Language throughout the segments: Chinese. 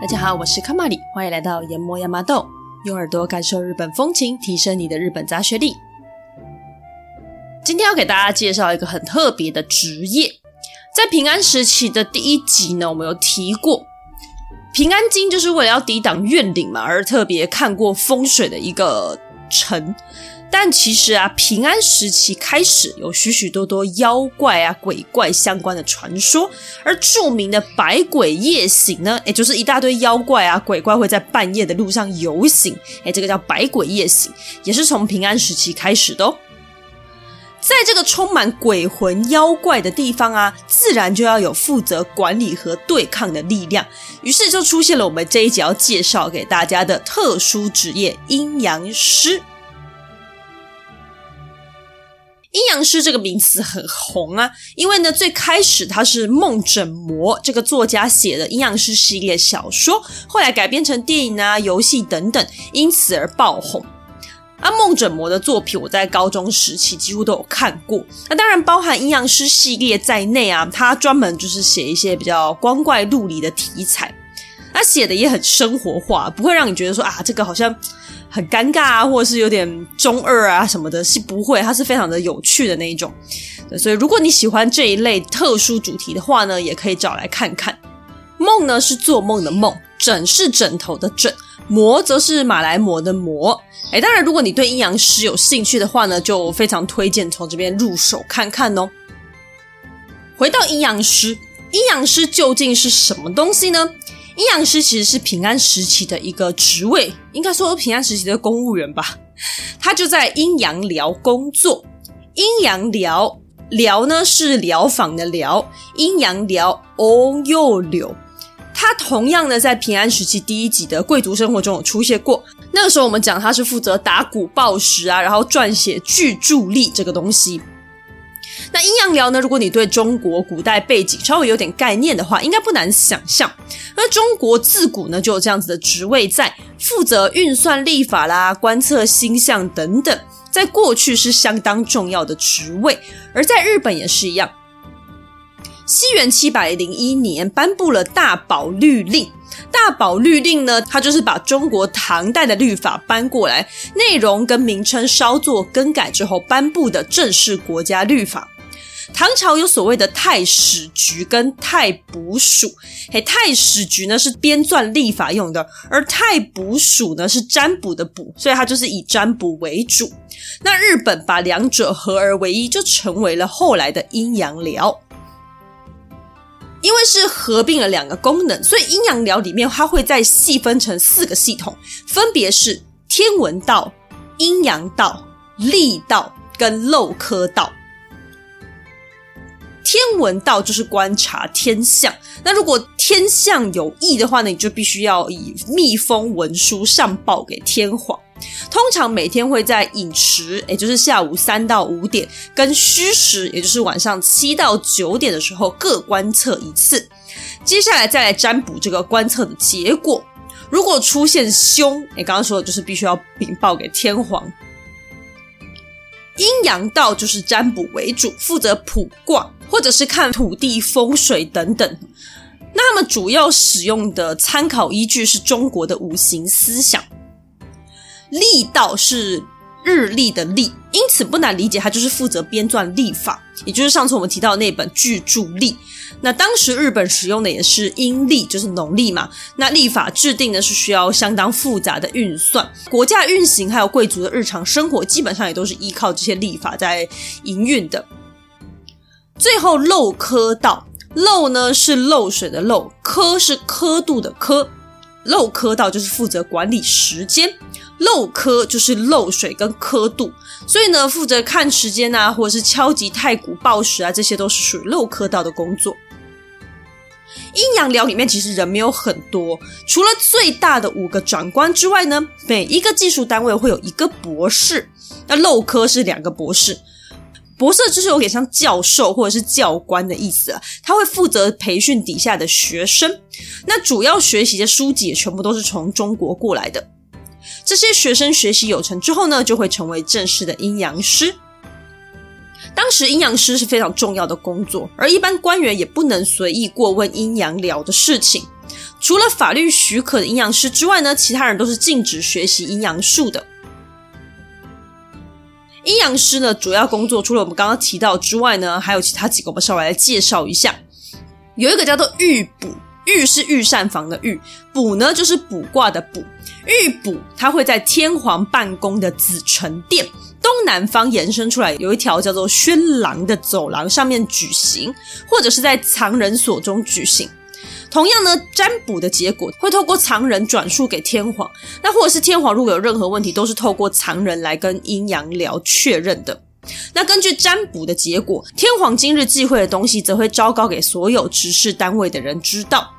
大家好，我是卡玛里，欢迎来到研磨亚麻豆，用耳朵感受日本风情，提升你的日本杂学力。今天要给大家介绍一个很特别的职业，在平安时期的第一集呢，我们有提过，平安京就是为了要抵挡怨灵嘛，而特别看过风水的一个城。但其实啊，平安时期开始有许许多多妖怪啊、鬼怪相关的传说，而著名的百鬼夜行呢，也就是一大堆妖怪啊、鬼怪会在半夜的路上游行，哎，这个叫百鬼夜行，也是从平安时期开始的哦。在这个充满鬼魂妖怪的地方啊，自然就要有负责管理和对抗的力量，于是就出现了我们这一集要介绍给大家的特殊职业——阴阳师。阴阳师这个名词很红啊，因为呢，最开始它是梦枕魔这个作家写的阴阳师系列小说，后来改编成电影啊、游戏等等，因此而爆红。啊，梦枕魔的作品我在高中时期几乎都有看过，那当然包含阴阳师系列在内啊，他专门就是写一些比较光怪陆离的题材，他写的也很生活化，不会让你觉得说啊，这个好像。很尴尬啊，或者是有点中二啊什么的，是不会，它是非常的有趣的那一种。所以如果你喜欢这一类特殊主题的话呢，也可以找来看看。梦呢是做梦的梦，枕是枕头的枕，魔则是马来魔的貘。诶，当然如果你对阴阳师有兴趣的话呢，就非常推荐从这边入手看看哦。回到阴阳师，阴阳师究竟是什么东西呢？阴阳师其实是平安时期的一个职位，应该说平安时期的公务员吧。他就在阴阳寮工作。阴阳寮，寮呢是疗房的寮，阴阳寮哦又柳。他同样呢在平安时期第一集的贵族生活中有出现过。那个时候我们讲他是负责打鼓报时啊，然后撰写巨助力这个东西。那阴阳寮呢？如果你对中国古代背景稍微有点概念的话，应该不难想象。那中国自古呢就有这样子的职位在，负责运算历法啦、观测星象等等，在过去是相当重要的职位。而在日本也是一样。西元七百零一年颁布了大宝律令，大宝律令呢，它就是把中国唐代的律法搬过来，内容跟名称稍作更改之后颁布的正式国家律法。唐朝有所谓的太史局跟太卜署，嘿，太史局呢是编撰历法用的，而太卜署呢是占卜的卜，所以它就是以占卜为主。那日本把两者合而为一，就成为了后来的阴阳寮。因为是合并了两个功能，所以阴阳寮里面它会再细分成四个系统，分别是天文道、阴阳道、历道跟漏科道。天文道就是观察天象，那如果天象有异的话呢，你就必须要以密封文书上报给天皇。通常每天会在寅时，也就是下午三到五点，跟戌时，也就是晚上七到九点的时候各观测一次。接下来再来占卜这个观测的结果。如果出现凶，你刚刚说的就是必须要禀报给天皇。阴阳道就是占卜为主，负责卜卦或者是看土地风水等等。那么主要使用的参考依据是中国的五行思想。历道是日历的历，因此不难理解，它就是负责编撰历法，也就是上次我们提到那本巨著历。那当时日本使用的也是阴历，就是农历嘛。那历法制定呢是需要相当复杂的运算，国家运行还有贵族的日常生活，基本上也都是依靠这些历法在营运的。最后漏科道，漏呢是漏水的漏，科是刻度的刻，漏科道就是负责管理时间。漏科就是漏水跟刻度，所以呢，负责看时间啊，或者是敲击太鼓报时啊，这些都是属于漏科道的工作。阴阳寮里面其实人没有很多，除了最大的五个长官之外呢，每一个技术单位会有一个博士。那漏科是两个博士，博士就是有点像教授或者是教官的意思啊，他会负责培训底下的学生。那主要学习的书籍也全部都是从中国过来的。这些学生学习有成之后呢，就会成为正式的阴阳师。当时阴阳师是非常重要的工作，而一般官员也不能随意过问阴阳寮的事情。除了法律许可的阴阳师之外呢，其他人都是禁止学习阴阳术的。阴阳师呢，主要工作除了我们刚刚提到之外呢，还有其他几个，我们稍微来介绍一下。有一个叫做御卜，御是御膳房的御，卜呢就是卜卦的卜。御卜它会在天皇办公的紫宸殿东南方延伸出来，有一条叫做轩廊的走廊上面举行，或者是在藏人所中举行。同样呢，占卜的结果会透过藏人转述给天皇，那或者是天皇如果有任何问题，都是透过藏人来跟阴阳寮确认的。那根据占卜的结果，天皇今日忌讳的东西，则会昭告给所有执事单位的人知道。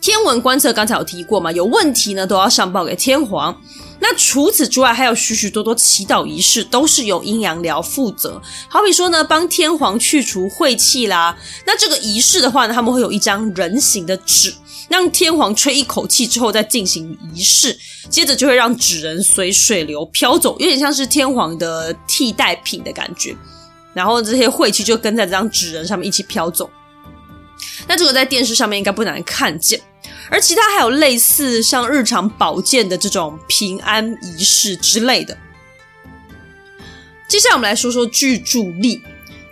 天文观测刚才有提过嘛，有问题呢都要上报给天皇。那除此之外，还有许许多多祈祷仪式，都是由阴阳寮负责。好比说呢，帮天皇去除晦气啦。那这个仪式的话呢，他们会有一张人形的纸，让天皇吹一口气之后再进行仪式，接着就会让纸人随水流飘走，有点像是天皇的替代品的感觉。然后这些晦气就跟在这张纸人上面一起飘走。那这个在电视上面应该不难看见。而其他还有类似像日常保健的这种平安仪式之类的。接下来我们来说说巨助力。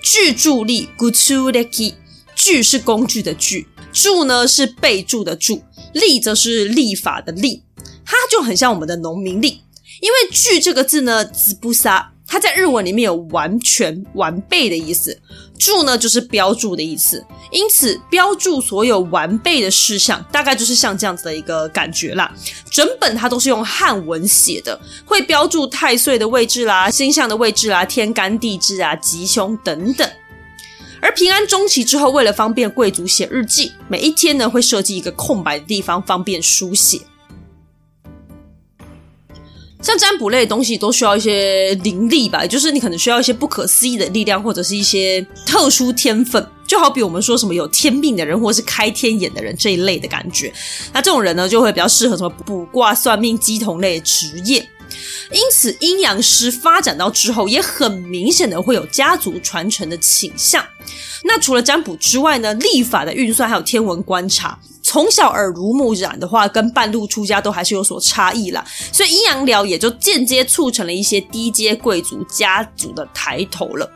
巨助力 gutsureki，具是工具的具，助呢是备注的助，力则是立法的力。它就很像我们的农民力，因为具这个字呢，子不杀。它在日文里面有完全、完备的意思，注呢就是标注的意思，因此标注所有完备的事项，大概就是像这样子的一个感觉啦。整本它都是用汉文写的，会标注太岁的位置啦、星象的位置啦、天干地支啊、吉凶等等。而平安中期之后，为了方便贵族写日记，每一天呢会设计一个空白的地方，方便书写。像占卜类的东西都需要一些灵力吧，就是你可能需要一些不可思议的力量，或者是一些特殊天分，就好比我们说什么有天命的人，或者是开天眼的人这一类的感觉。那这种人呢，就会比较适合什么卜卦、算命、鸡童类的职业。因此，阴阳师发展到之后，也很明显的会有家族传承的倾向。那除了占卜之外呢，历法的运算还有天文观察。从小耳濡目染的话，跟半路出家都还是有所差异啦。所以阴阳寮也就间接促成了一些低阶贵族家族的抬头了。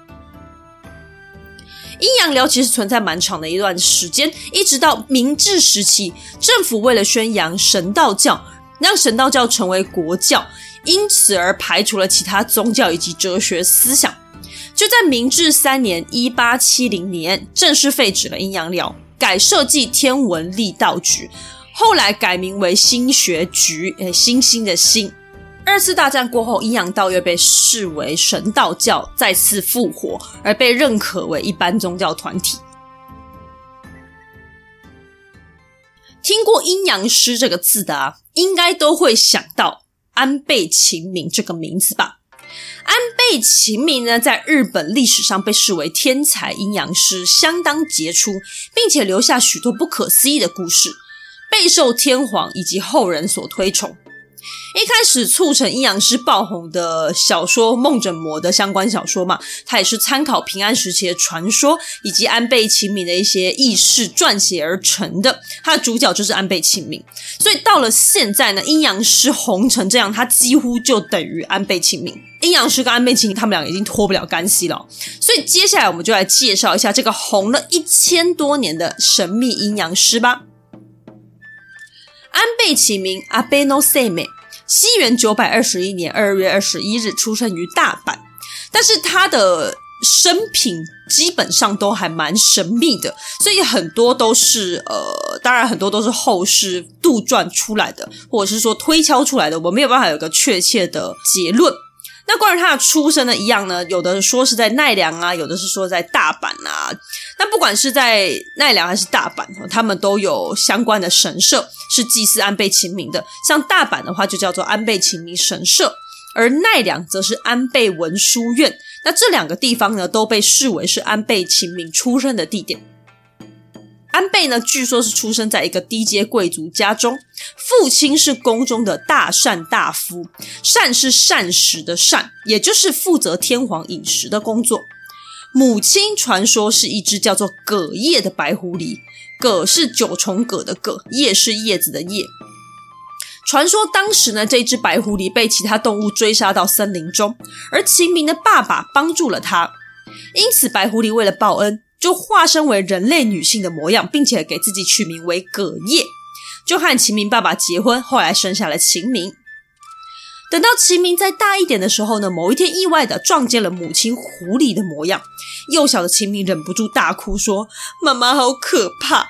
阴阳寮其实存在蛮长的一段时间，一直到明治时期，政府为了宣扬神道教，让神道教成为国教，因此而排除了其他宗教以及哲学思想。就在明治三年（一八七零年），正式废止了阴阳寮。改设计天文历道局，后来改名为星学局，诶，星星的星。二次大战过后，阴阳道又被视为神道教再次复活，而被认可为一般宗教团体。听过阴阳师这个字的啊，应该都会想到安倍晴明这个名字吧？安倍晴明呢，在日本历史上被视为天才阴阳师，相当杰出，并且留下许多不可思议的故事，备受天皇以及后人所推崇。一开始促成阴阳师爆红的小说《梦枕魔》的相关小说嘛，它也是参考平安时期的传说以及安倍晴明的一些轶事撰写而成的。它的主角就是安倍晴明，所以到了现在呢，阴阳师红成这样，它几乎就等于安倍晴明。阴阳师跟安倍晴明他们俩已经脱不了干系了。所以接下来我们就来介绍一下这个红了一千多年的神秘阴阳师吧。安倍晴明，阿倍の生命。西元九百二十一年二月二十一日出生于大阪，但是他的生平基本上都还蛮神秘的，所以很多都是呃，当然很多都是后世杜撰出来的，或者是说推敲出来的，我没有办法有个确切的结论。那关于他的出生呢，一样呢，有的说是在奈良啊，有的是说在大阪啊。那不管是在奈良还是大阪，他们都有相关的神社是祭祀安倍晴明的。像大阪的话，就叫做安倍晴明神社，而奈良则是安倍文书院。那这两个地方呢，都被视为是安倍晴明出生的地点。安倍呢，据说是出生在一个低阶贵族家中，父亲是宫中的大膳大夫，膳是膳食的膳，也就是负责天皇饮食的工作。母亲传说是一只叫做葛叶的白狐狸，葛是九重葛的葛，叶是叶子的叶。传说当时呢，这只白狐狸被其他动物追杀到森林中，而秦明的爸爸帮助了他，因此白狐狸为了报恩，就化身为人类女性的模样，并且给自己取名为葛叶，就和秦明爸爸结婚，后来生下了秦明。等到秦明再大一点的时候呢，某一天意外的撞见了母亲狐狸的模样，幼小的秦明忍不住大哭说：“妈妈好可怕。”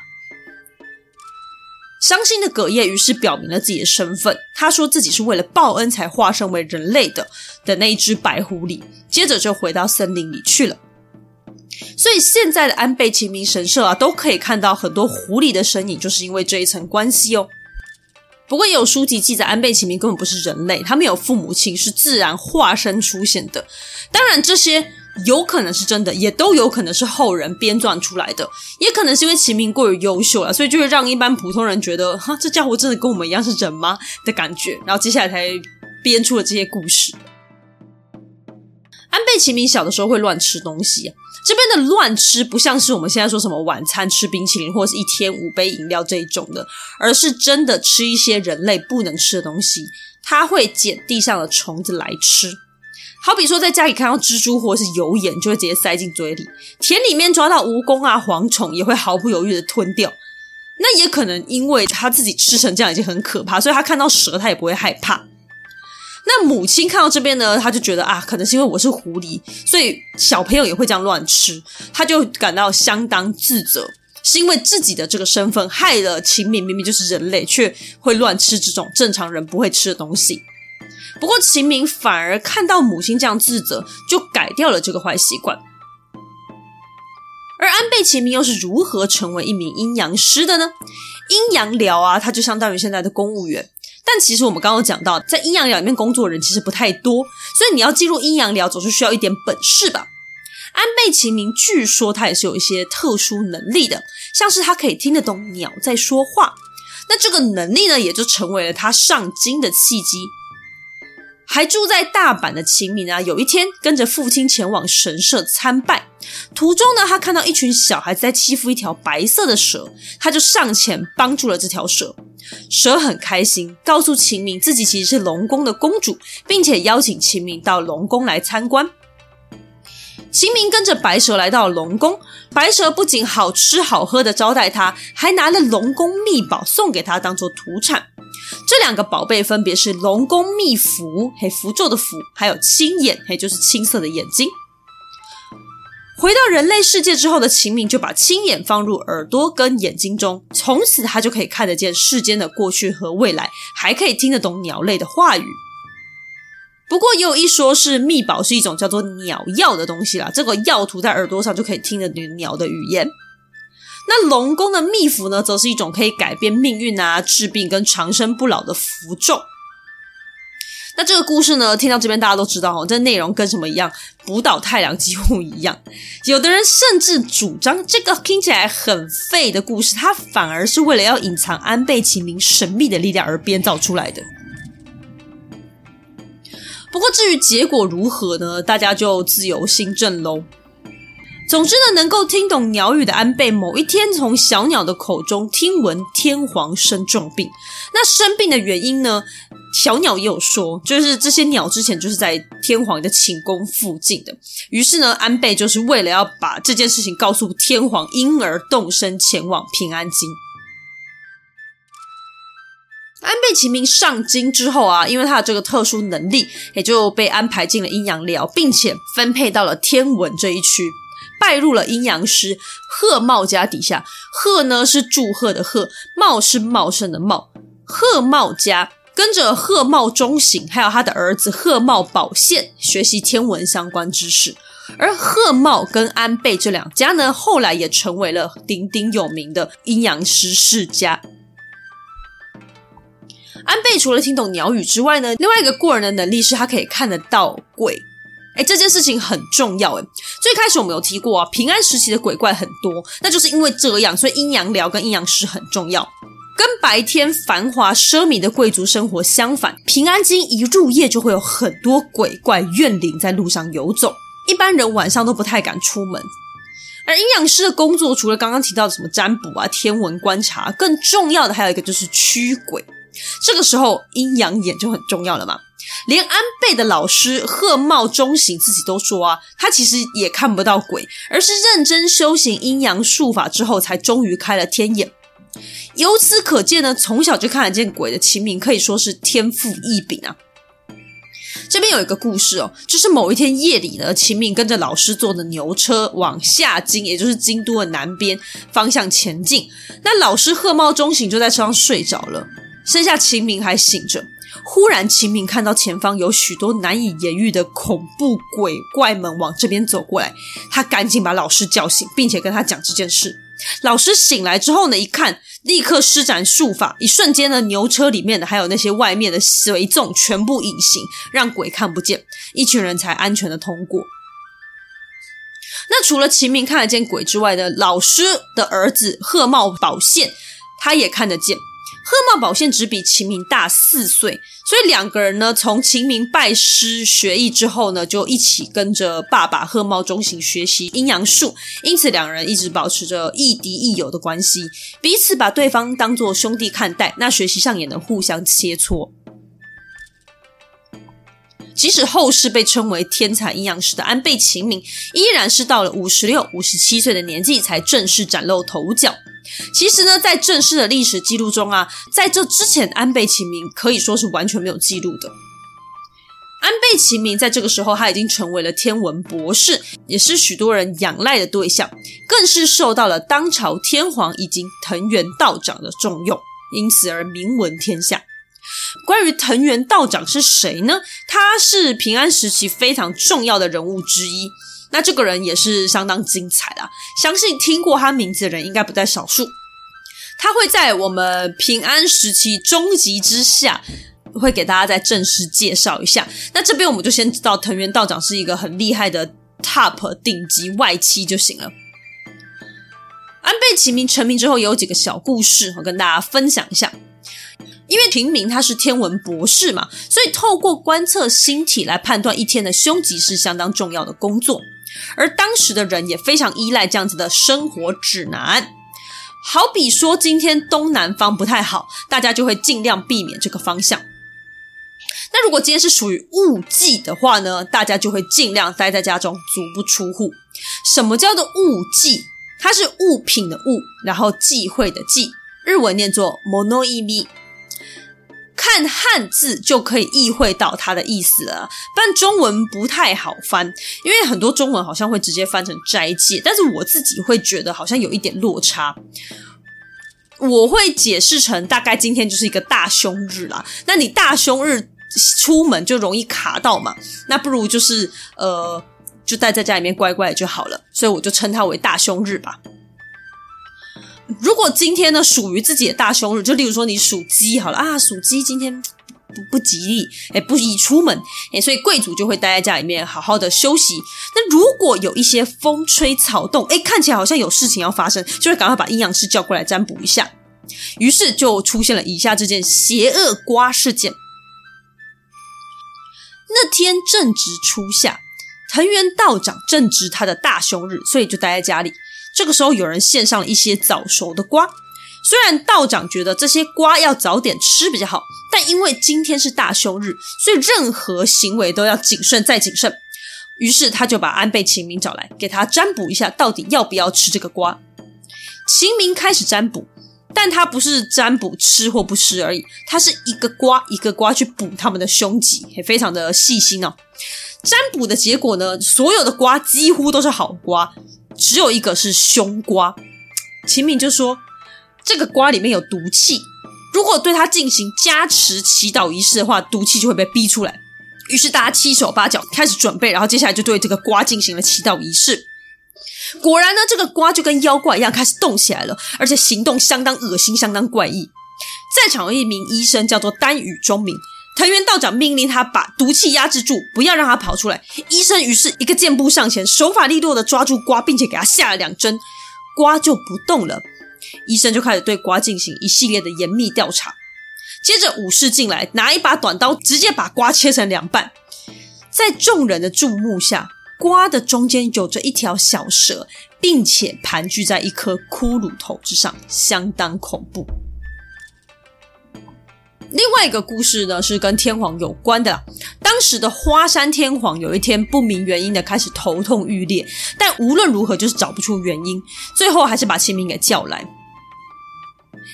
伤心的葛叶于是表明了自己的身份，他说自己是为了报恩才化身为人类的的那一只白狐狸，接着就回到森林里去了。所以现在的安倍晴明神社啊，都可以看到很多狐狸的身影，就是因为这一层关系哦。不过也有书籍记载，安倍晴明根本不是人类，他没有父母亲，是自然化身出现的。当然这些。有可能是真的，也都有可能是后人编撰出来的，也可能是因为晴明过于优秀了，所以就会让一般普通人觉得，哈，这家伙真的跟我们一样是人吗的感觉，然后接下来才编出了这些故事。安倍晴明小的时候会乱吃东西，这边的乱吃不像是我们现在说什么晚餐吃冰淇淋或者是一天五杯饮料这一种的，而是真的吃一些人类不能吃的东西，他会捡地上的虫子来吃。好比说，在家里看到蜘蛛或者是油盐，就会直接塞进嘴里；田里面抓到蜈蚣啊、蝗虫，也会毫不犹豫的吞掉。那也可能因为他自己吃成这样已经很可怕，所以他看到蛇他也不会害怕。那母亲看到这边呢，他就觉得啊，可能是因为我是狐狸，所以小朋友也会这样乱吃，他就感到相当自责，是因为自己的这个身份害了秦明，明明就是人类，却会乱吃这种正常人不会吃的东西。不过秦明反而看到母亲这样自责，就改掉了这个坏习惯。而安倍晴明又是如何成为一名阴阳师的呢？阴阳寮啊，它就相当于现在的公务员。但其实我们刚刚讲到，在阴阳寮里面工作的人其实不太多，所以你要进入阴阳寮，总是需要一点本事吧。安倍晴明据说他也是有一些特殊能力的，像是他可以听得懂鸟在说话。那这个能力呢，也就成为了他上京的契机。还住在大阪的秦明啊，有一天跟着父亲前往神社参拜，途中呢，他看到一群小孩子在欺负一条白色的蛇，他就上前帮助了这条蛇。蛇很开心，告诉秦明自己其实是龙宫的公主，并且邀请秦明到龙宫来参观。秦明跟着白蛇来到龙宫，白蛇不仅好吃好喝的招待他，还拿了龙宫秘宝送给他当做土产。这两个宝贝分别是龙宫秘符，嘿，符咒的符，还有青眼，嘿，就是青色的眼睛。回到人类世界之后的秦明就把青眼放入耳朵跟眼睛中，从此他就可以看得见世间的过去和未来，还可以听得懂鸟类的话语。不过也有一说是秘宝是一种叫做鸟药的东西啦，这个药涂在耳朵上就可以听得懂鸟的语言。那龙宫的秘符呢，则是一种可以改变命运啊、治病跟长生不老的符咒。那这个故事呢，听到这边大家都知道哦，这内容跟什么一样？浦岛太郎几乎一样。有的人甚至主张，这个听起来很废的故事，它反而是为了要隐藏安倍晴明神秘的力量而编造出来的。不过至于结果如何呢？大家就自由心证喽。总之呢，能够听懂鸟语的安倍，某一天从小鸟的口中听闻天皇生重病。那生病的原因呢？小鸟也有说，就是这些鸟之前就是在天皇的寝宫附近的。于是呢，安倍就是为了要把这件事情告诉天皇，因而动身前往平安京。安倍晴明上京之后啊，因为他的这个特殊能力，也就被安排进了阴阳寮，并且分配到了天文这一区。拜入了阴阳师贺茂家底下，贺呢是祝贺的贺，茂是茂盛的茂。贺茂家跟着贺茂忠醒，还有他的儿子贺茂保宪学习天文相关知识。而贺茂跟安倍这两家呢，后来也成为了鼎鼎有名的阴阳师世家。安倍除了听懂鸟语之外呢，另外一个过人的能力是他可以看得到鬼。哎，这件事情很重要哎。最开始我们有提过啊，平安时期的鬼怪很多，那就是因为这样，所以阴阳寮跟阴阳师很重要。跟白天繁华奢靡的贵族生活相反，平安京一入夜就会有很多鬼怪怨灵在路上游走，一般人晚上都不太敢出门。而阴阳师的工作，除了刚刚提到的什么占卜啊、天文观察，更重要的还有一个就是驱鬼。这个时候，阴阳眼就很重要了嘛。连安倍的老师贺茂忠行自己都说啊，他其实也看不到鬼，而是认真修行阴阳术法之后，才终于开了天眼。由此可见呢，从小就看得见鬼的秦明可以说是天赋异禀啊。这边有一个故事哦，就是某一天夜里呢，秦明跟着老师坐的牛车往下京，也就是京都的南边方向前进。那老师贺茂忠行就在车上睡着了，剩下秦明还醒着。忽然，秦明看到前方有许多难以言喻的恐怖鬼怪们往这边走过来，他赶紧把老师叫醒，并且跟他讲这件事。老师醒来之后呢，一看，立刻施展术法，一瞬间呢，牛车里面的还有那些外面的随众全部隐形，让鬼看不见，一群人才安全的通过。那除了秦明看得见鬼之外呢，老师的儿子贺茂宝宪，他也看得见。贺茂保宪只比秦明大四岁，所以两个人呢，从秦明拜师学艺之后呢，就一起跟着爸爸贺茂忠行学习阴阳术，因此两人一直保持着亦敌亦友的关系，彼此把对方当作兄弟看待，那学习上也能互相切磋。即使后世被称为天才阴阳师的安倍晴明，依然是到了五十六、五十七岁的年纪才正式崭露头角。其实呢，在正式的历史记录中啊，在这之前，安倍晴明可以说是完全没有记录的。安倍晴明在这个时候，他已经成为了天文博士，也是许多人仰赖的对象，更是受到了当朝天皇以及藤原道长的重用，因此而名闻天下。关于藤原道长是谁呢？他是平安时期非常重要的人物之一。那这个人也是相当精彩的，相信听过他名字的人应该不在少数。他会在我们平安时期终极之下，会给大家再正式介绍一下。那这边我们就先知道藤原道长是一个很厉害的 top 顶级外戚就行了。安倍晴明成名之后，有几个小故事，我跟大家分享一下。因为晴明他是天文博士嘛，所以透过观测星体来判断一天的凶吉是相当重要的工作。而当时的人也非常依赖这样子的生活指南，好比说今天东南方不太好，大家就会尽量避免这个方向。那如果今天是属于戊忌的话呢，大家就会尽量待在家中，足不出户。什么叫做戊忌？它是物品的物，然后忌讳的忌，日文念作 monoimi。看汉字就可以意会到它的意思了，但中文不太好翻，因为很多中文好像会直接翻成斋戒，但是我自己会觉得好像有一点落差。我会解释成大概今天就是一个大凶日啦，那你大凶日出门就容易卡到嘛，那不如就是呃，就待在家里面乖乖就好了，所以我就称它为大凶日吧。如果今天呢属于自己的大凶日，就例如说你属鸡好了啊，属鸡今天不不吉利，哎，不宜出门，哎，所以贵族就会待在家里面好好的休息。那如果有一些风吹草动，哎，看起来好像有事情要发生，就会赶快把阴阳师叫过来占卜一下。于是就出现了以下这件邪恶瓜事件。那天正值初夏，藤原道长正值他的大凶日，所以就待在家里。这个时候，有人献上了一些早熟的瓜。虽然道长觉得这些瓜要早点吃比较好，但因为今天是大凶日，所以任何行为都要谨慎再谨慎。于是他就把安倍晴明找来，给他占卜一下，到底要不要吃这个瓜。晴明开始占卜，但他不是占卜吃或不吃而已，他是一个瓜一个瓜去卜他们的凶吉，也非常的细心哦。占卜的结果呢，所有的瓜几乎都是好瓜。只有一个是凶瓜，秦明就说这个瓜里面有毒气，如果对它进行加持祈祷仪式的话，毒气就会被逼出来。于是大家七手八脚开始准备，然后接下来就对这个瓜进行了祈祷仪式。果然呢，这个瓜就跟妖怪一样开始动起来了，而且行动相当恶心，相当怪异。在场有一名医生叫做丹羽忠明，藤原道长命令他把毒气压制住，不要让他跑出来。医生于是一个箭步上前，手法利落的抓住瓜，并且给他下了两针，瓜就不动了。医生就开始对瓜进行一系列的严密调查。接着武士进来，拿一把短刀，直接把瓜切成两半。在众人的注目下，瓜的中间有着一条小蛇，并且盘踞在一颗骷髅头之上，相当恐怖。另外一个故事呢，是跟天皇有关的。当时的花山天皇有一天不明原因的开始头痛欲裂，但无论如何就是找不出原因，最后还是把秦明给叫来。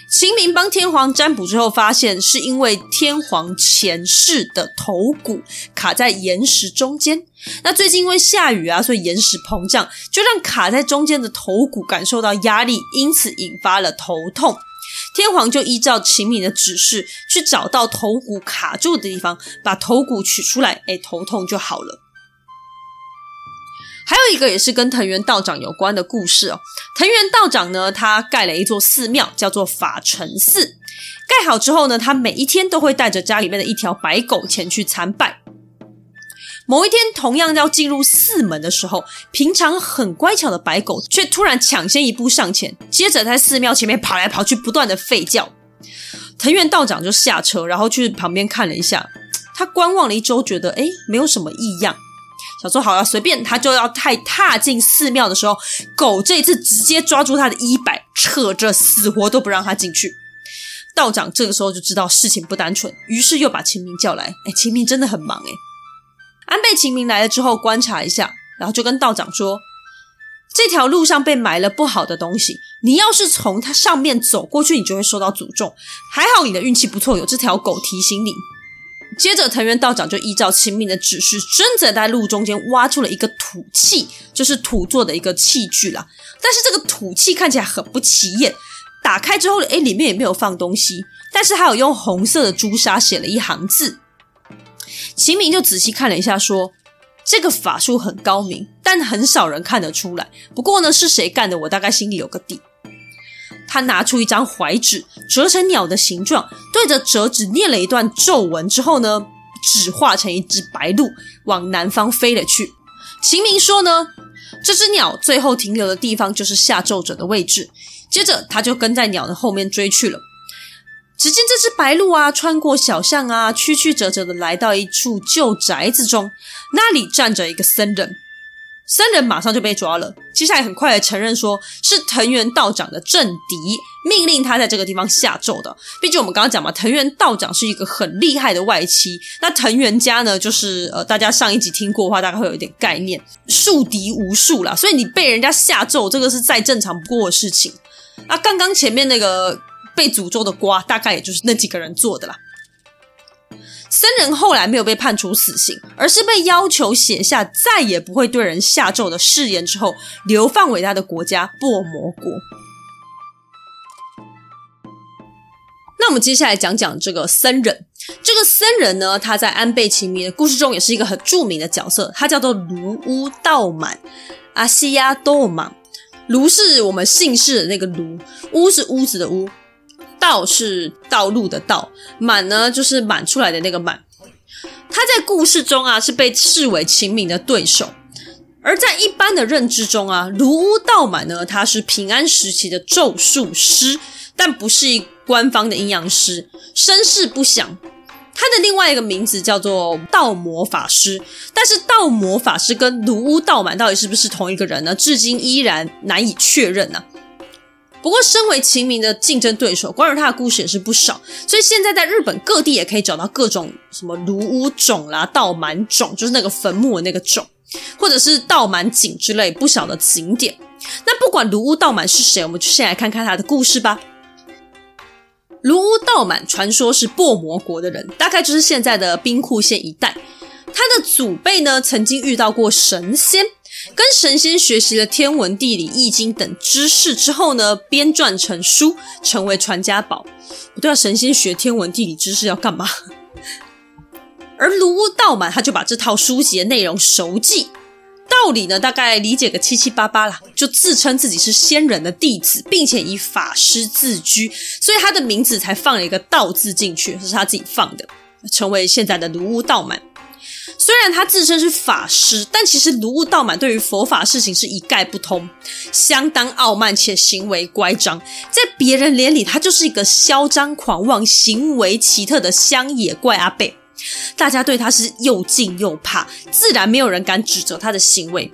秦明帮天皇占卜之后，发现是因为天皇前世的头骨卡在岩石中间。那最近因为下雨啊，所以岩石膨胀，就让卡在中间的头骨感受到压力，因此引发了头痛。天皇就依照秦明的指示，去找到头骨卡住的地方，把头骨取出来，哎，头痛就好了。还有一个也是跟藤原道长有关的故事哦。藤原道长呢，他盖了一座寺庙，叫做法成寺。盖好之后呢，他每一天都会带着家里面的一条白狗前去参拜。某一天，同样要进入寺门的时候，平常很乖巧的白狗却突然抢先一步上前，接着在寺庙前面跑来跑去，不断的吠叫。藤原道长就下车，然后去旁边看了一下，他观望了一周，觉得诶没有什么异样，想说好了，随便。他就要太踏进寺庙的时候，狗这一次直接抓住他的衣摆，扯着死活都不让他进去。道长这个时候就知道事情不单纯，于是又把秦明叫来。哎秦明真的很忙诶安倍晴明来了之后，观察一下，然后就跟道长说：“这条路上被埋了不好的东西，你要是从它上面走过去，你就会受到诅咒。还好你的运气不错，有这条狗提醒你。”接着，藤原道长就依照晴明的指示，真的在路中间挖出了一个土器，就是土做的一个器具啦。但是这个土器看起来很不起眼，打开之后，诶，里面也没有放东西，但是还有用红色的朱砂写了一行字。秦明就仔细看了一下，说：“这个法术很高明，但很少人看得出来。不过呢，是谁干的，我大概心里有个底。”他拿出一张怀纸，折成鸟的形状，对着折纸念了一段咒文之后呢，纸化成一只白鹭，往南方飞了去。秦明说呢：“这只鸟最后停留的地方就是下咒者的位置。”接着他就跟在鸟的后面追去了。只见这只白鹭啊，穿过小巷啊，曲曲折折的来到一处旧宅子中，那里站着一个僧人。僧人马上就被抓了，接下来很快的承认说是藤原道长的政敌，命令他在这个地方下咒的。毕竟我们刚刚讲嘛，藤原道长是一个很厉害的外戚，那藤原家呢，就是呃，大家上一集听过的话，大概会有一点概念，树敌无数啦，所以你被人家下咒，这个是再正常不过的事情。那刚刚前面那个。被诅咒的瓜大概也就是那几个人做的啦。僧人后来没有被判处死刑，而是被要求写下再也不会对人下咒的誓言之后，流放伟大的国家薄膜国。那我们接下来讲讲这个僧人。这个僧人呢，他在安倍晴明的故事中也是一个很著名的角色，他叫做卢屋道满阿西亚多满。卢是我们姓氏的那个卢，屋是屋子的屋。道是道路的道，满呢就是满出来的那个满。他在故事中啊是被视为秦明的对手，而在一般的认知中啊，卢屋道满呢他是平安时期的咒术师，但不是官方的阴阳师，身世不详。他的另外一个名字叫做道魔法师，但是道魔法师跟卢屋道满到底是不是同一个人呢？至今依然难以确认呢、啊。不过，身为秦明的竞争对手，关于他的故事也是不少。所以现在在日本各地也可以找到各种什么卢屋冢啦、道满冢，就是那个坟墓的那个冢，或者是道满景之类不小的景点。那不管卢屋道满是谁，我们就先来看看他的故事吧。卢屋道满传说是薄膜国的人，大概就是现在的兵库县一带。他的祖辈呢，曾经遇到过神仙。跟神仙学习了天文地理、易经等知识之后呢，编撰成书，成为传家宝。不对啊，神仙学天文地理知识要干嘛？而芦屋道满他就把这套书籍的内容熟记，道理呢大概理解个七七八八啦，就自称自己是仙人的弟子，并且以法师自居，所以他的名字才放了一个道字进去，是他自己放的。成为现在的卢屋道满。虽然他自称是法师，但其实卢悟道满对于佛法事情是一概不通，相当傲慢且行为乖张，在别人眼里他就是一个嚣张狂妄、行为奇特的乡野怪阿贝。大家对他是又敬又怕，自然没有人敢指责他的行为。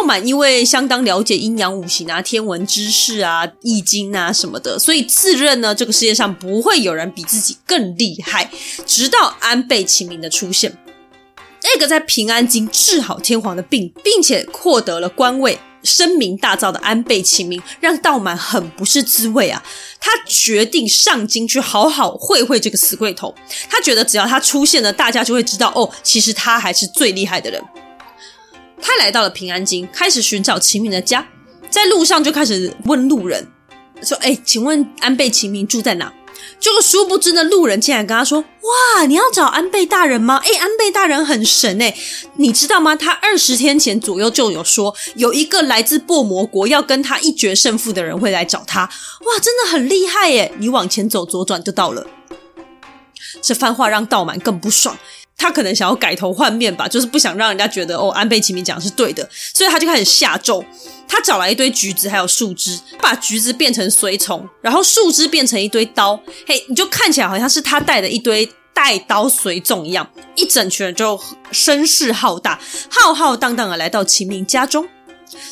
道满因为相当了解阴阳五行啊、天文知识啊、易经啊什么的，所以自认呢这个世界上不会有人比自己更厉害。直到安倍晴明的出现，那个在平安京治好天皇的病，并且获得了官位、声名大噪的安倍晴明，让道满很不是滋味啊！他决定上京去好好会会这个死鬼头。他觉得只要他出现了，大家就会知道哦，其实他还是最厉害的人。他来到了平安京，开始寻找秦明的家，在路上就开始问路人说：“哎，请问安倍晴明住在哪？”这个殊不知呢，路人竟然跟他说：“哇，你要找安倍大人吗？哎，安倍大人很神哎，你知道吗？他二十天前左右就有说，有一个来自薄膜国要跟他一决胜负的人会来找他。哇，真的很厉害耶！你往前走，左转就到了。”这番话让道满更不爽。他可能想要改头换面吧，就是不想让人家觉得哦，安倍晴明讲的是对的，所以他就开始下咒。他找来一堆橘子还有树枝，把橘子变成随从，然后树枝变成一堆刀。嘿，你就看起来好像是他带的一堆带刀随从一样，一整群人就声势浩大，浩浩荡荡的来到秦明家中。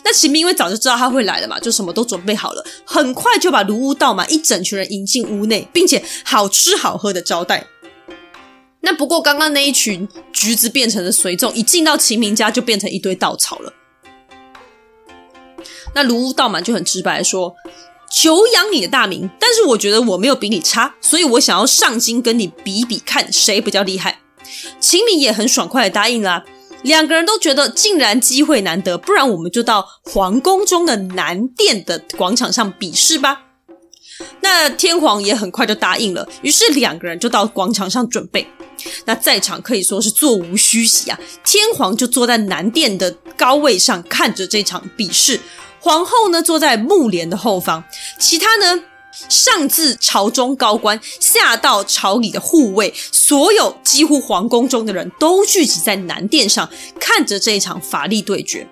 那秦明因为早就知道他会来了嘛，就什么都准备好了，很快就把卢屋道满一整群人迎进屋内，并且好吃好喝的招待。那不过，刚刚那一群橘子变成的随众，一进到秦明家就变成一堆稻草了。那卢屋道满就很直白的说：“久仰你的大名，但是我觉得我没有比你差，所以我想要上京跟你比比，看谁比较厉害。”秦明也很爽快的答应了啊。两个人都觉得，竟然机会难得，不然我们就到皇宫中的南殿的广场上比试吧。那天皇也很快就答应了，于是两个人就到广场上准备。那在场可以说是座无虚席啊！天皇就坐在南殿的高位上看着这场比试，皇后呢坐在幕帘的后方，其他呢上至朝中高官，下到朝里的护卫，所有几乎皇宫中的人都聚集在南殿上，看着这一场法力对决。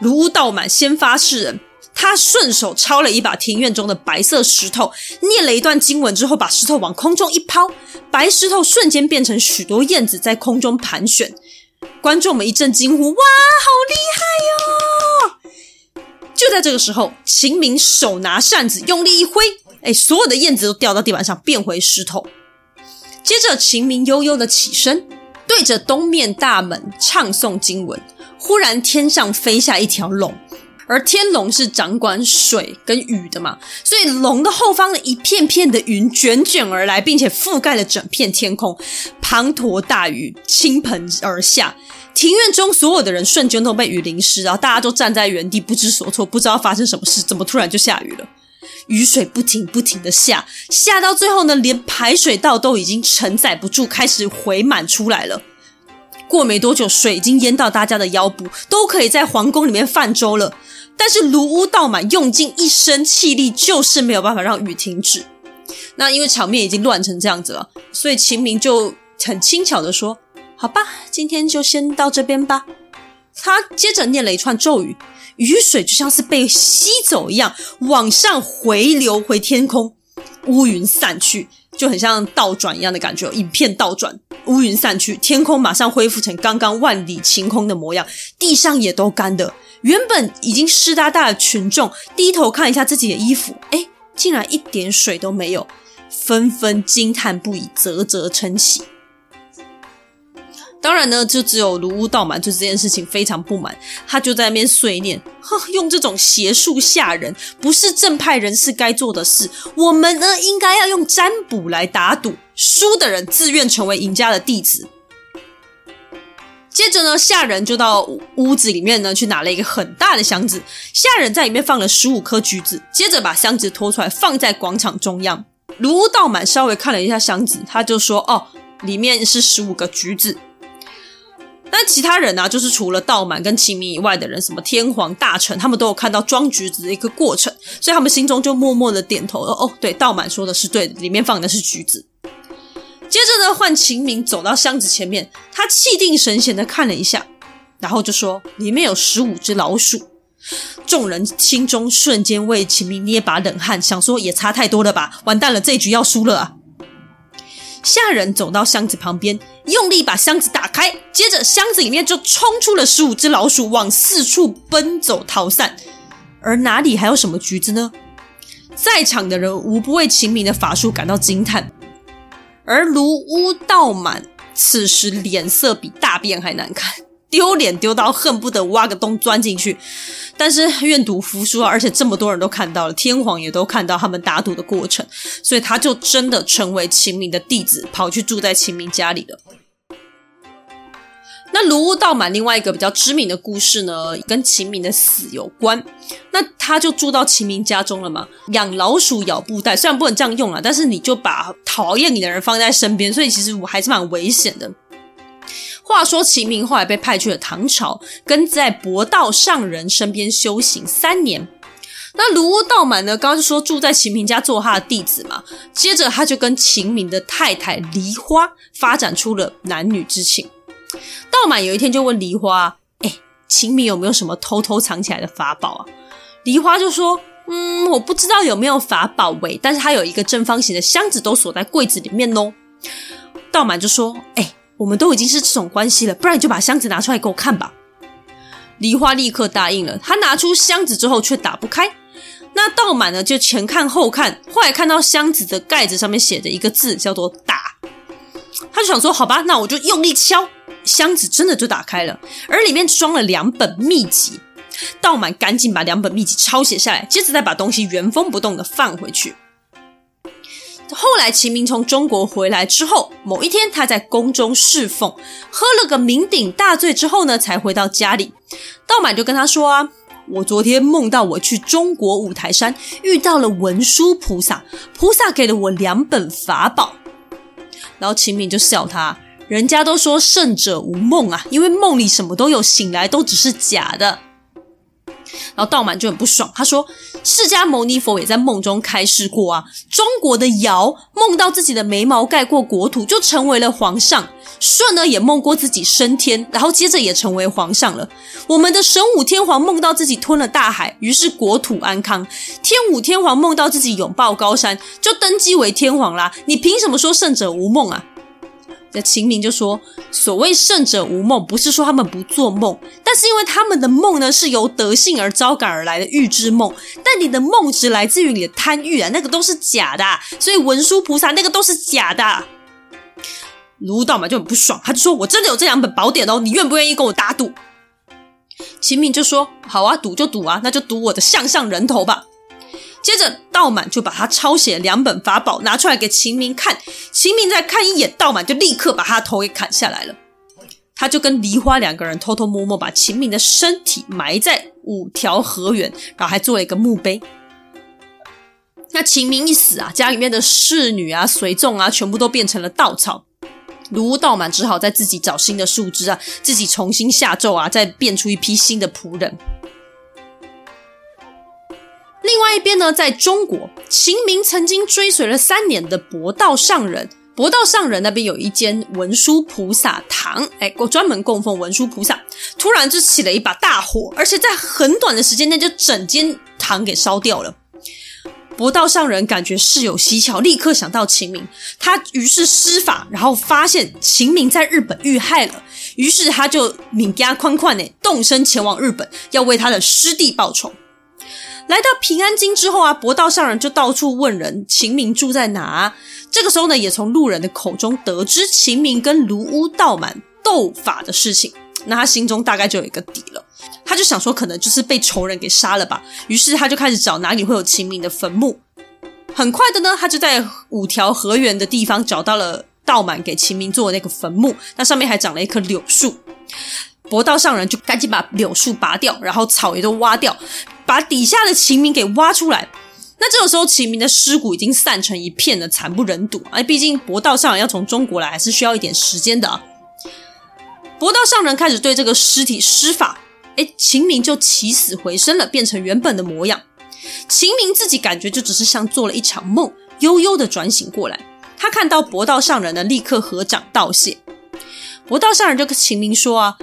卢道满先发制人。他顺手抄了一把庭院中的白色石头，念了一段经文之后，把石头往空中一抛，白石头瞬间变成许多燕子在空中盘旋。观众们一阵惊呼：“哇，好厉害哟！”就在这个时候，秦明手拿扇子用力一挥，哎，所有的燕子都掉到地板上，变回石头。接着，秦明悠悠的起身，对着东面大门唱诵经文。忽然，天上飞下一条龙。而天龙是掌管水跟雨的嘛，所以龙的后方的一片片的云卷卷而来，并且覆盖了整片天空，滂沱大雨倾盆而下，庭院中所有的人瞬间都被雨淋湿，然后大家都站在原地不知所措，不知道发生什么事，怎么突然就下雨了？雨水不停不停的下，下到最后呢，连排水道都已经承载不住，开始回满出来了。过没多久，水已经淹到大家的腰部，都可以在皇宫里面泛舟了。但是卢屋道满用尽一身气力，就是没有办法让雨停止。那因为场面已经乱成这样子了，所以秦明就很轻巧的说：“好吧，今天就先到这边吧。”他接着念了一串咒语，雨水就像是被吸走一样，往上回流回天空，乌云散去，就很像倒转一样的感觉，影片倒转，乌云散去，天空马上恢复成刚刚万里晴空的模样，地上也都干的。原本已经湿哒哒的群众低头看一下自己的衣服，哎，竟然一点水都没有，纷纷惊叹不已，啧啧称奇。当然呢，就只有卢屋道满对这件事情非常不满，他就在那边碎念：哼，用这种邪术吓人，不是正派人士该做的事。我们呢，应该要用占卜来打赌，输的人自愿成为赢家的弟子。接着呢，下人就到屋子里面呢，去拿了一个很大的箱子。下人在里面放了十五颗橘子，接着把箱子拖出来，放在广场中央。卢道满稍微看了一下箱子，他就说：“哦，里面是十五个橘子。”但其他人呢、就是除了道满跟晴明以外的人，什么天皇大臣，他们都有看到装橘子的一个过程，所以他们心中就默默的点头：“哦，对，道满说的是对的，里面放的是橘子。”接着呢，换秦明走到箱子前面，他气定神闲的看了一下，然后就说：“里面有十五只老鼠。”众人心中瞬间为秦明捏把冷汗，想说也差太多了吧，完蛋了，这一局要输了啊！下人走到箱子旁边，用力把箱子打开，接着箱子里面就冲出了十五只老鼠，往四处奔走逃散。而哪里还有什么橘子呢？在场的人无不为秦明的法术感到惊叹。而卢屋道满此时脸色比大便还难看，丢脸丢到恨不得挖个洞钻进去。但是愿赌服输啊，而且这么多人都看到了，天皇也都看到他们打赌的过程，所以他就真的成为秦明的弟子，跑去住在秦明家里了。那卢屋道满另外一个比较知名的故事呢，跟秦明的死有关。那他就住到秦明家中了嘛，养老鼠咬布袋，虽然不能这样用啊，但是你就把讨厌你的人放在身边，所以其实我还是蛮危险的。话说秦明后来被派去了唐朝，跟在博道上人身边修行三年。那卢屋道满呢，刚刚就说住在秦明家做他的弟子嘛，接着他就跟秦明的太太梨花发展出了男女之情。道满有一天就问梨花：“哎，秦明有没有什么偷偷藏起来的法宝啊？”梨花就说：“嗯，我不知道有没有法宝喂，但是他有一个正方形的箱子，都锁在柜子里面哦。”道满就说：“哎，我们都已经是这种关系了，不然你就把箱子拿出来给我看吧。”梨花立刻答应了。他拿出箱子之后却打不开。那道满呢，就前看后看，后来看到箱子的盖子上面写着一个字，叫做“打”。他就想说：“好吧，那我就用力敲。”箱子真的就打开了，而里面装了两本秘籍。道满赶紧把两本秘籍抄写下来，接着再把东西原封不动的放回去。后来秦明从中国回来之后，某一天他在宫中侍奉，喝了个酩酊大醉之后呢，才回到家里。道满就跟他说啊：“我昨天梦到我去中国五台山遇到了文殊菩萨，菩萨给了我两本法宝。”然后秦明就笑他。人家都说胜者无梦啊，因为梦里什么都有，醒来都只是假的。然后道满就很不爽，他说：“释迦牟尼佛也在梦中开示过啊，中国的尧梦到自己的眉毛盖过国土，就成为了皇上；舜呢也梦过自己升天，然后接着也成为皇上了。我们的神武天皇梦到自己吞了大海，于是国土安康；天武天皇梦到自己拥抱高山，就登基为天皇啦。你凭什么说圣者无梦啊？”那秦明就说：“所谓圣者无梦，不是说他们不做梦，但是因为他们的梦呢，是由德性而招感而来的预知梦。但你的梦只来自于你的贪欲啊，那个都是假的。所以文殊菩萨那个都是假的。”卢道满就很不爽，他就说：“我真的有这两本宝典哦，你愿不愿意跟我打赌？”秦明就说：“好啊，赌就赌啊，那就赌我的项上人头吧。”接着，道满就把他抄写两本法宝拿出来给秦明看。秦明再看一眼，道满就立刻把他头给砍下来了。他就跟梨花两个人偷偷摸摸把秦明的身体埋在五条河源，然后还做了一个墓碑。那秦明一死啊，家里面的侍女啊、随众啊，全部都变成了稻草。卢道满只好再自己找新的树枝啊，自己重新下咒啊，再变出一批新的仆人。另外一边呢，在中国，秦明曾经追随了三年的博道上人，博道上人那边有一间文殊菩萨堂，哎，我专门供奉文殊菩萨。突然就起了一把大火，而且在很短的时间内就整间堂给烧掉了。博道上人感觉事有蹊跷，立刻想到秦明，他于是施法，然后发现秦明在日本遇害了，于是他就命加宽宽的动身前往日本，要为他的师弟报仇。来到平安京之后啊，博道上人就到处问人，秦明住在哪啊？这个时候呢，也从路人的口中得知秦明跟卢屋道满斗法的事情，那他心中大概就有一个底了。他就想说，可能就是被仇人给杀了吧。于是他就开始找哪里会有秦明的坟墓。很快的呢，他就在五条河原的地方找到了道满给秦明做的那个坟墓，那上面还长了一棵柳树。博道上人就赶紧把柳树拔掉，然后草也都挖掉。把底下的秦明给挖出来，那这个时候秦明的尸骨已经散成一片了，惨不忍睹。哎，毕竟博道上人要从中国来，还是需要一点时间的啊。博道上人开始对这个尸体施法，哎，秦明就起死回生了，变成原本的模样。秦明自己感觉就只是像做了一场梦，悠悠的转醒过来。他看到博道上人呢，立刻合掌道谢。博道上人就跟秦明说啊，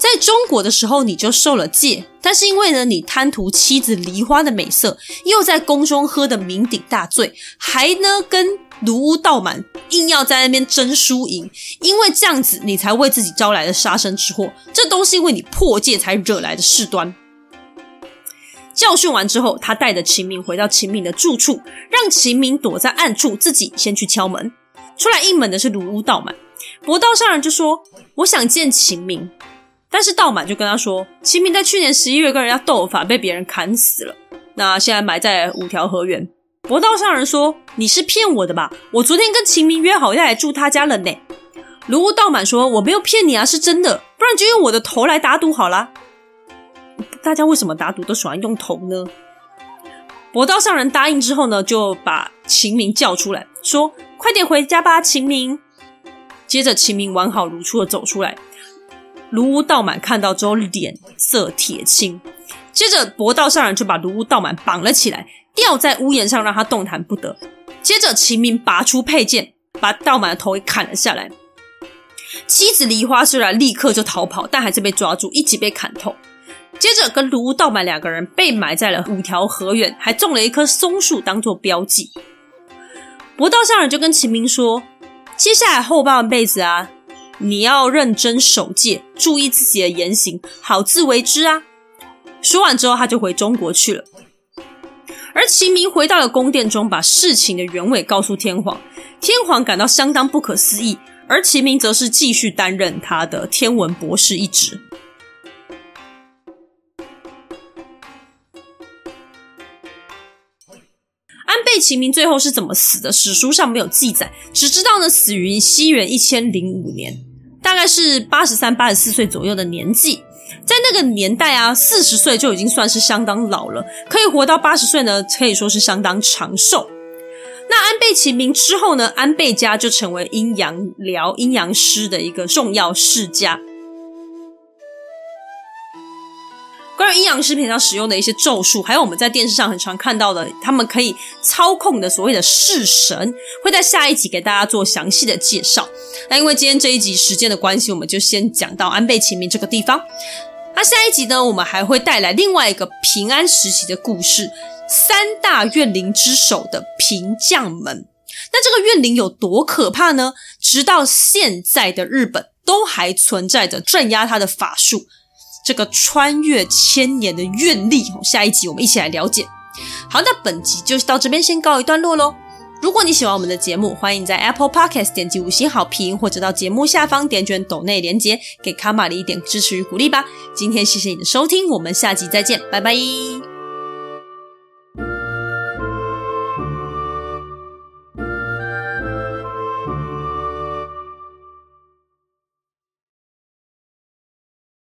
在中国的时候你就受了戒，但是因为呢你贪图妻子梨花的美色，又在宫中喝得酩酊大醉，还呢跟卢屋道满硬要在那边争输赢，因为这样子你才为自己招来了杀身之祸，这都是因为你破戒才惹来的事端。教训完之后，他带着秦明回到秦明的住处，让秦明躲在暗处，自己先去敲门。出来应门的是卢屋道满，博道上人就说：“我想见秦明。”但是道满就跟他说：“秦明在去年十一月跟人家斗法，被别人砍死了，那现在埋在五条河源。”博道上人说：“你是骗我的吧？我昨天跟秦明约好要来住他家了呢。”卢屋道满说：“我没有骗你啊，是真的，不然就用我的头来打赌好了。”大家为什么打赌都喜欢用头呢？博道上人答应之后呢，就把秦明叫出来，说：“快点回家吧，秦明。”接着秦明完好如初的走出来。卢屋道满看到之后，脸色铁青。接着博道上人就把卢屋道满绑了起来，吊在屋檐上，让他动弹不得。接着秦明拔出佩剑，把道满的头给砍了下来。妻子梨花虽然立刻就逃跑，但还是被抓住，一起被砍头。接着，跟卢屋道满两个人被埋在了五条河原，还种了一棵松树当做标记。博道上人就跟秦明说：“接下来后半辈子啊，你要认真守戒，注意自己的言行，好自为之啊。”说完之后，他就回中国去了。而秦明回到了宫殿中，把事情的原委告诉天皇。天皇感到相当不可思议，而秦明则是继续担任他的天文博士一职。安倍晴明最后是怎么死的？史书上没有记载，只知道呢死于西元一千零五年，大概是八十三、八十四岁左右的年纪。在那个年代啊，四十岁就已经算是相当老了，可以活到八十岁呢，可以说是相当长寿。那安倍晴明之后呢，安倍家就成为阴阳疗、阴阳师的一个重要世家。关于阴阳师平常使用的一些咒术，还有我们在电视上很常看到的，他们可以操控的所谓的式神，会在下一集给大家做详细的介绍。那因为今天这一集时间的关系，我们就先讲到安倍晴明这个地方。那下一集呢，我们还会带来另外一个平安时期的故事——三大怨灵之首的平将门。那这个怨灵有多可怕呢？直到现在的日本都还存在着镇压他的法术。这个穿越千年的愿力，下一集我们一起来了解。好，那本集就到这边先告一段落喽。如果你喜欢我们的节目，欢迎在 Apple Podcast 点击五星好评，或者到节目下方点卷抖内连接，给卡玛丽一点支持与鼓励吧。今天谢谢你的收听，我们下集再见，拜拜。